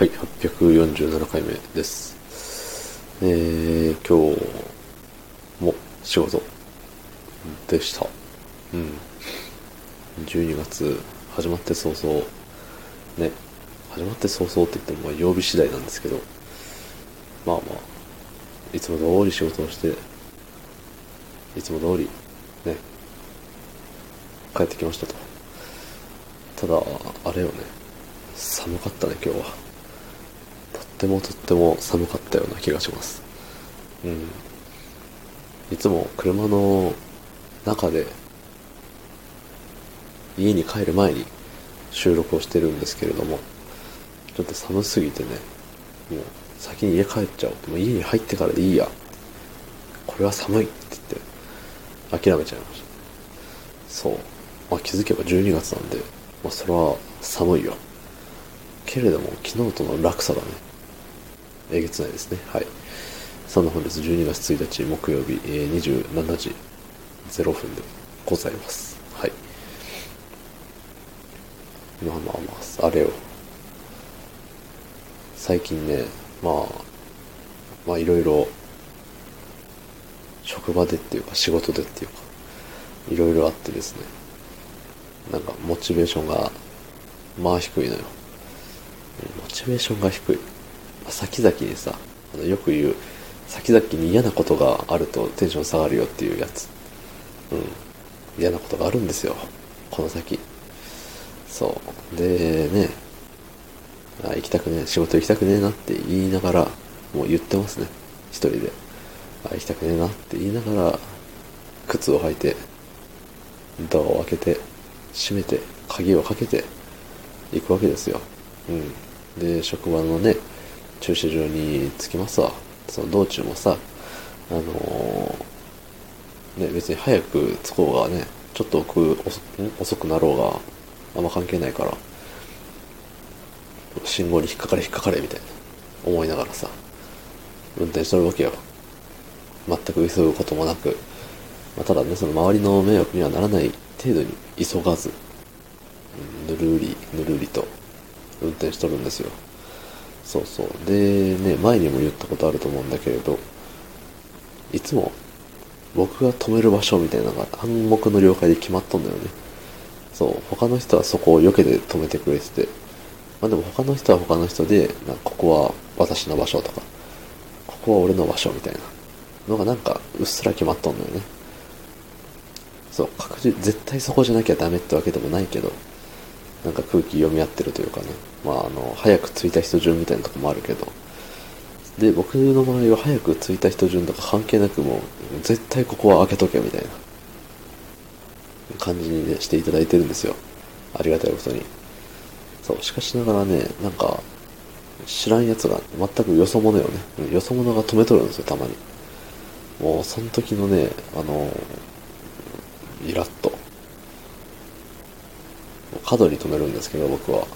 はい、847回目です。えー、今日も仕事でした。うん。12月始まって早々、ね、始まって早々って言ってもまあ曜日次第なんですけど、まあまあ、いつも通り仕事をして、いつも通り、ね、帰ってきましたと。ただ、あれよね、寒かったね、今日は。ってもとっても寒かったような気がします。うん。いつも車の中で家に帰る前に収録をしてるんですけれども、ちょっと寒すぎてね、もう先に家帰っちゃおう。もう家に入ってからでいいや。これは寒いって言って諦めちゃいました。そう。まあ気づけば12月なんで、まあそれは寒いよ。けれども昨日との落差がね、えげつないですね。はい。そんな本日12月1日木曜日、えー、27時0分でございます。はい。まあまあまあ、あれよ。最近ね、まあ、まあいろいろ、職場でっていうか仕事でっていうか、いろいろあってですね、なんかモチベーションが、まあ低いのよ。モチベーションが低い。先々にさあの、よく言う、先々に嫌なことがあるとテンション下がるよっていうやつ。うん。嫌なことがあるんですよ。この先。そう。で、ね、あ行きたくねえ、仕事行きたくねえなって言いながら、もう言ってますね。一人で。あ、行きたくねえなって言いながら、靴を履いて、ドアを開けて、閉めて、鍵をかけて、行くわけですよ。うん。で、職場のね、駐車場に着きますわ。その道中もさ、あのー、ね、別に早く着こうがね、ちょっと遅く遅くなろうが、あんま関係ないから、信号に引っかかれ引っかかれみたいな思いながらさ、運転しとるわけよ。全く急ぐこともなく、まあ、ただね、その周りの迷惑にはならない程度に急がず、ぬるり、ぬるりと運転しとるんですよ。そうそう。で、ね、前にも言ったことあると思うんだけれど、いつも僕が止める場所みたいなのが暗黙の了解で決まっとんだよね。そう、他の人はそこを避けて止めてくれてて、まあでも他の人は他の人で、なここは私の場所とか、ここは俺の場所みたいなのがなんかうっすら決まっとんだよね。そう、確実、絶対そこじゃなきゃダメってわけでもないけど、なんか空気読み合ってるというかね。まあ、あの、早く着いた人順みたいなとこもあるけど。で、僕の場合は早く着いた人順とか関係なくもう、絶対ここは開けとけみたいな感じにね、していただいてるんですよ。ありがたいことに。そう、しかしながらね、なんか、知らんやつが全くよそ者よね。よそ者が止めとるんですよ、たまに。もう、その時のね、あの、イラッと。角に止めるんですけど、僕は。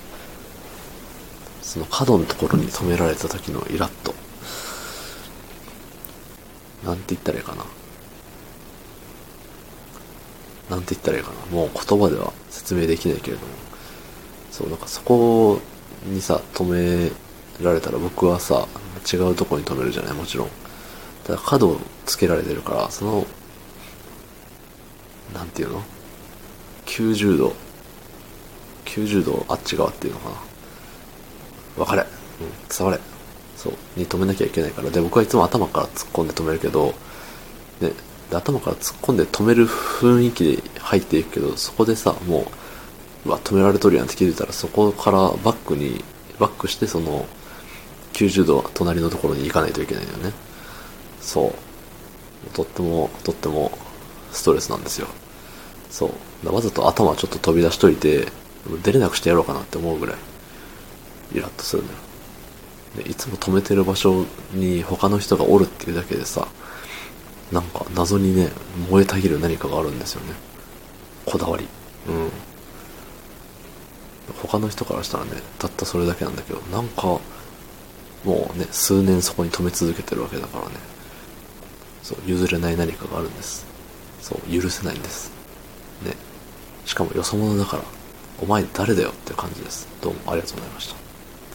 その角のところに止められた時のイラッと。なんて言ったらいいかな。なんて言ったらいいかな。もう言葉では説明できないけれども。そう、なんかそこにさ、止められたら僕はさ、違うとこに止めるじゃない、もちろんた。だ角をつけられてるから、その、なんていうの ?90 度90度あっち側っていうのかな。分かれ。うん、伝われ。そう。に止めなきゃいけないから。で、僕はいつも頭から突っ込んで止めるけど、ね、で頭から突っ込んで止める雰囲気で入っていくけど、そこでさ、もう、うわ、止められとるやんって気づいたら、そこからバックに、バックしてその、90度隣のところに行かないといけないよね。そう。とっても、とってもストレスなんですよ。そう。わざと頭ちょっと飛び出しといて、出れなくしてやろうかなって思うぐらい、イラッとするのよ。でいつも止めてる場所に他の人がおるっていうだけでさ、なんか謎にね、燃えたぎる何かがあるんですよね。こだわり。うん。他の人からしたらね、たったそれだけなんだけど、なんか、もうね、数年そこに止め続けてるわけだからね。そう、譲れない何かがあるんです。そう、許せないんです。ね。しかもよそ者だから。お前誰だよっていう感じです。どうもありがとうございました。